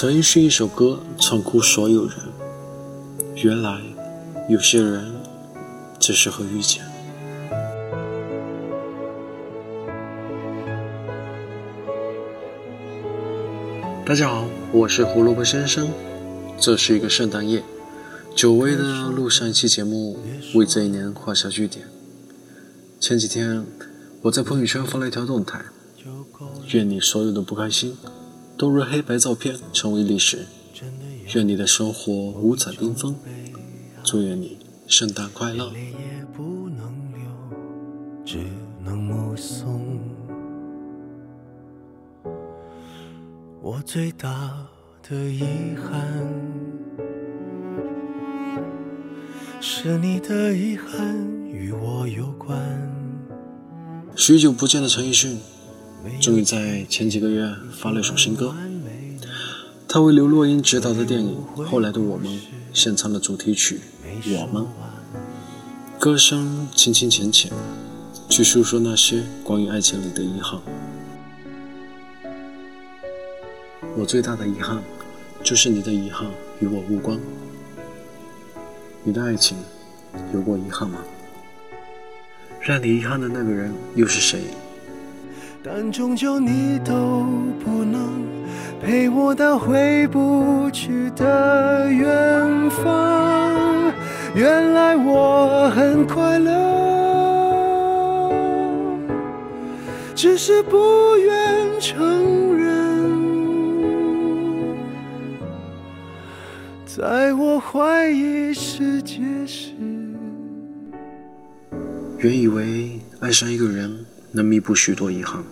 陈奕迅一首歌唱哭所有人。原来，有些人只适合遇见。大家好，我是胡萝卜先生。这是一个圣诞夜，久违的录上一期节目，为这一年画下句点。前几天，我在朋友圈发了一条动态：愿你所有的不开心。都如黑白照片成为历史。愿你的生活五彩缤纷，祝愿你圣诞快乐。我最大的遗憾，是你的遗憾与我有关。许久不见的陈奕迅。终于在前几个月发了一首新歌，他为刘若英执导的电影《后来的我们》献唱了主题曲《我们》，歌声清清浅浅，去诉说那些关于爱情里的遗憾。我最大的遗憾，就是你的遗憾与我无关。你的爱情有过遗憾吗？让你遗憾的那个人又是谁？但终究你都不能陪我到回不去的远方。原来我很快乐，只是不愿承认。在我怀疑世界时，原以为爱上一个人。能弥补许多遗憾，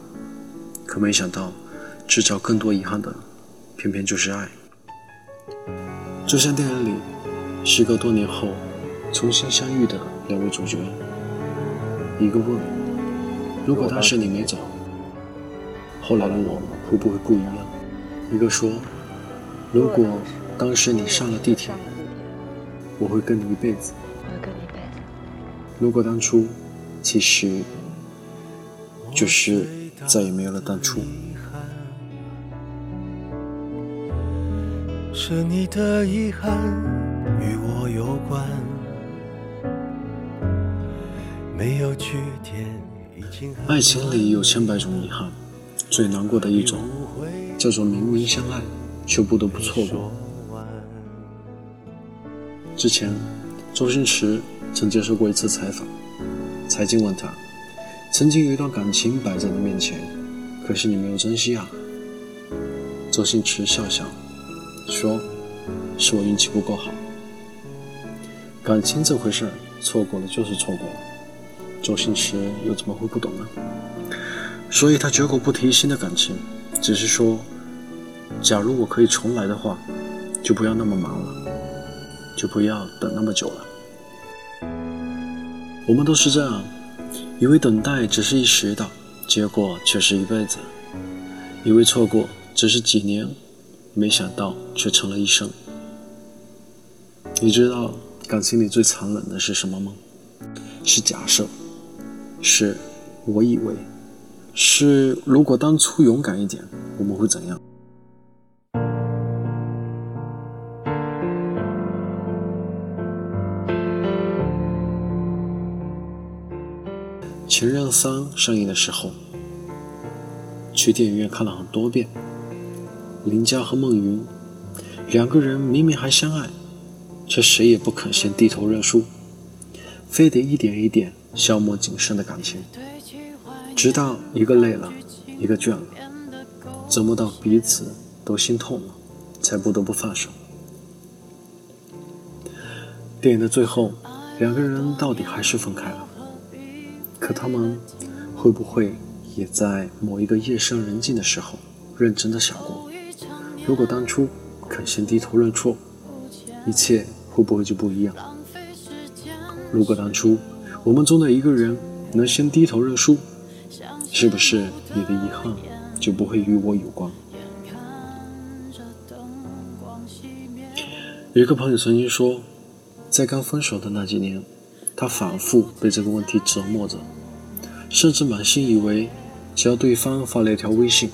可没想到，制造更多遗憾的，偏偏就是爱。就像电影里，时隔多年后重新相遇的两位主角，一个问：如果当时你没走，后来的我会不会不一样？一个说：如果当时你上了地铁，我会跟你一辈子。如果当初，其实。就是再也没有了当初。是你的遗憾与我有关，没有句点。爱情里有千百种遗憾，最难过的一种叫做明明相爱却不得不错过。之前，周星驰曾接受过一次采访，财经问他。曾经有一段感情摆在你面前，可是你没有珍惜啊。周星驰笑笑说：“是我运气不够好。感情这回事，错过了就是错过了。周星驰又怎么会不懂呢？所以他绝口不提新的感情，只是说：假如我可以重来的话，就不要那么忙了，就不要等那么久了。我们都是这样。”以为等待只是一时的，结果却是一辈子；以为错过只是几年，没想到却成了一生。你知道感情里最残忍的是什么吗？是假设，是我以为，是如果当初勇敢一点，我们会怎样？《情人三》上映的时候，去电影院看了很多遍。林佳和孟云两个人明明还相爱，却谁也不肯先低头认输，非得一点一点消磨仅剩的感情，直到一个累了，一个倦了，折磨到彼此都心痛了，才不得不放手。电影的最后，两个人到底还是分开了。可他们会不会也在某一个夜深人静的时候，认真的想过，如果当初肯先低头认错，一切会不会就不一样？如果当初我们中的一个人能先低头认输，是不是你的遗憾就不会与我有关？有一个朋友曾经说，在刚分手的那几年，他反复被这个问题折磨着。甚至满心以为，只要对方发了一条微信，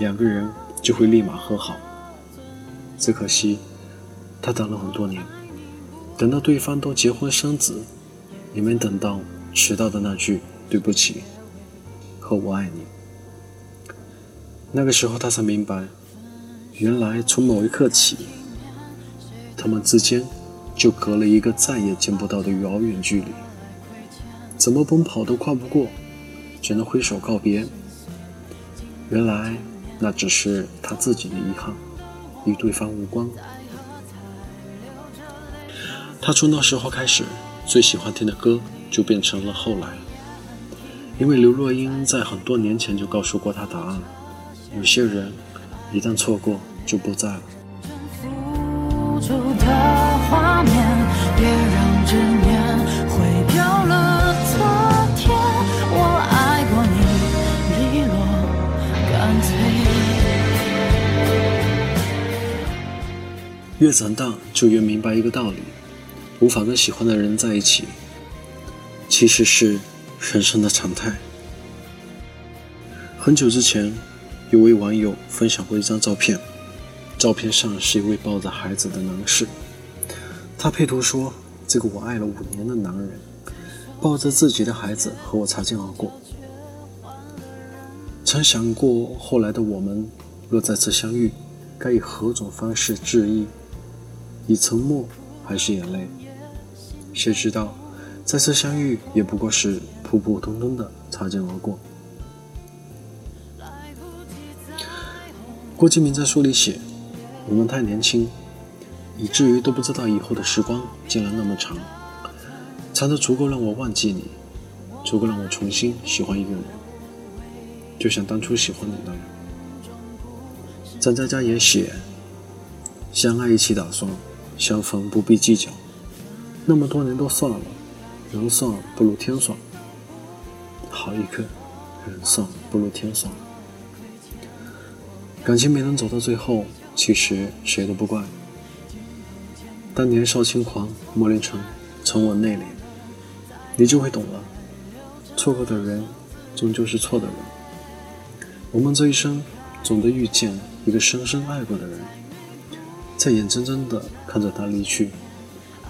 两个人就会立马和好。只可惜他等了很多年，等到对方都结婚生子，也没等到迟到的那句对不起和我爱你。那个时候他才明白，原来从某一刻起，他们之间就隔了一个再也见不到的遥远距离，怎么奔跑都跨不过，只能挥手告别。原来那只是他自己的遗憾，与对方无关。他从那时候开始，最喜欢听的歌就变成了《后来》，因为刘若英在很多年前就告诉过他答案：有些人一旦错过就不在了。越长大，就越明白一个道理：无法跟喜欢的人在一起，其实是人生的常态。很久之前，有位网友分享过一张照片，照片上是一位抱着孩子的男士。他配图说：“这个我爱了五年的男人，抱着自己的孩子和我擦肩而过。曾想过，后来的我们若再次相遇，该以何种方式致意？”以沉默还是眼泪？谁知道，再次相遇也不过是普普通通的擦肩而过。郭敬明在书里写：“我们太年轻，以至于都不知道以后的时光竟然那么长，长的足够让我忘记你，足够让我重新喜欢一个人，就像当初喜欢你那样。”张嘉佳也写：“相爱一起打算。”相逢不必计较，那么多年都算了，人算不如天算。好一个人算不如天算。感情没能走到最后，其实谁都不怪。当年少轻狂磨练成沉稳内敛，你就会懂了。错过的人，终究是错的人。我们这一生，总得遇见一个深深爱过的人。在眼睁睁地看着他离去，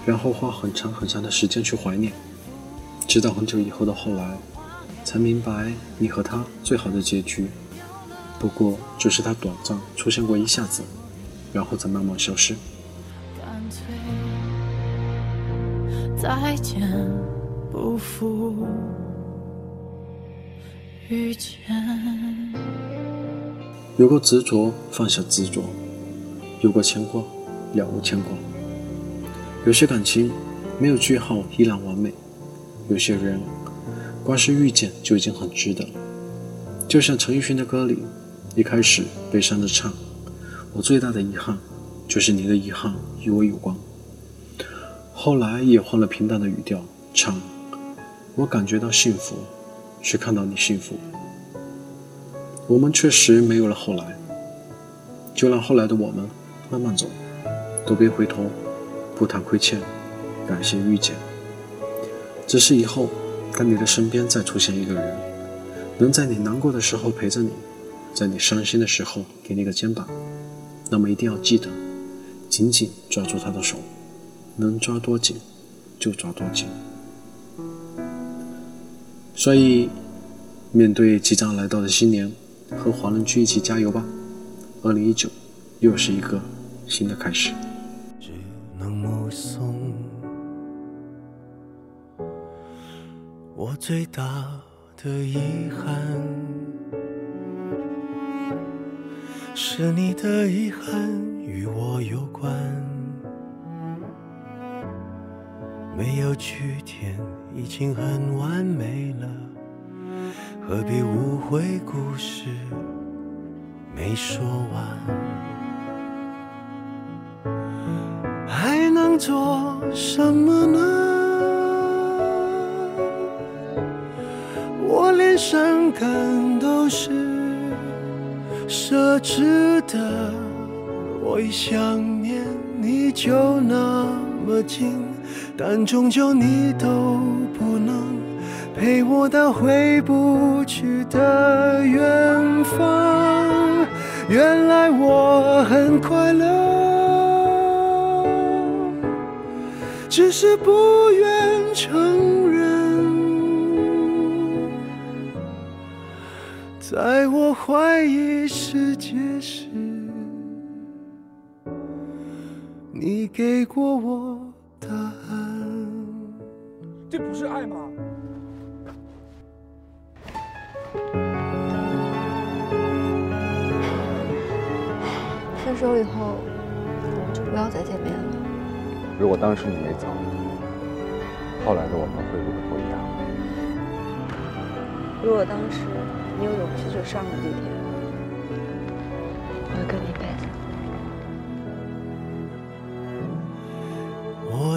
然后花很长很长的时间去怀念，直到很久以后的后来，才明白你和他最好的结局，不过只是他短暂出现过一下子，然后再慢慢消失。再见，不负遇见。有过执着，放下执着。有过牵挂，了无牵挂。有些感情没有句号依然完美，有些人光是遇见就已经很值得。就像陈奕迅的歌里，一开始悲伤的唱：“我最大的遗憾，就是你的遗憾与我有关。”后来也换了平淡的语调唱：“我感觉到幸福，是看到你幸福。”我们确实没有了后来，就让后来的我们。慢慢走，都别回头，不谈亏欠，感谢遇见。只是以后，当你的身边再出现一个人，能在你难过的时候陪着你，在你伤心的时候给你个肩膀，那么一定要记得，紧紧抓住他的手，能抓多紧就抓多紧。所以，面对即将来到的新年，和华人居一起加油吧！二零一九，又是一个。新的开始。只能目送我最大的遗憾，是你的遗憾与我有关，没有句点已经很完美了，何必误会故事没说完？还能做什么呢？我连伤感都是奢侈的。我一想念你就那么近但终究你都不能陪我到回不去的远方。原来我很快乐。只是不愿承认在我怀疑世界时你给过我答案。这不是爱吗？分手以后，我们就不要再见面了。如果当时你没走，后来的我们会不会不一样？如果当时你有勇气去上了地铁，我会跟你一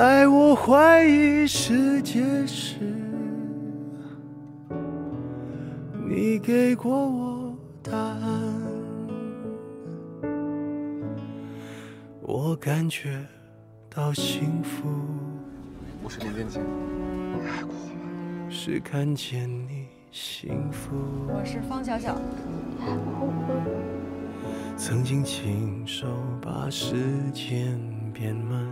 在我怀疑世界时，你给过我答案，我感觉到幸福。我是林建清，太过吗。是看见你幸福。我是方小小。曾经亲手把时间变慢，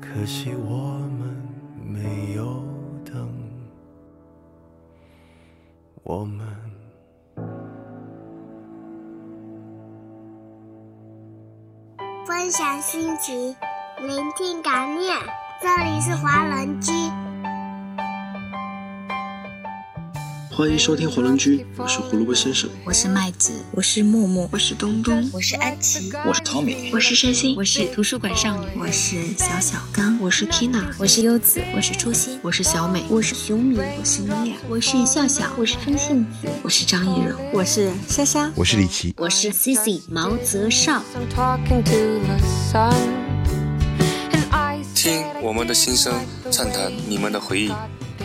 可惜我们没有等。我们分享心情，聆听感念。这里是华人居。欢迎收听火龙居，我是胡萝卜先生。我是麦子，我是木木，我是东东，我是安琪，我是 Tommy，我是山心，我是图书馆少女，我是小小刚，我是 Tina，我是优子，我是初心，我是小美，我是熊米，我是米娅，我是笑笑，我是风信子，我是张艺柔，我是莎莎，我是李琦，我是 Cici 毛泽少。听我们的心声，畅谈你们的回忆。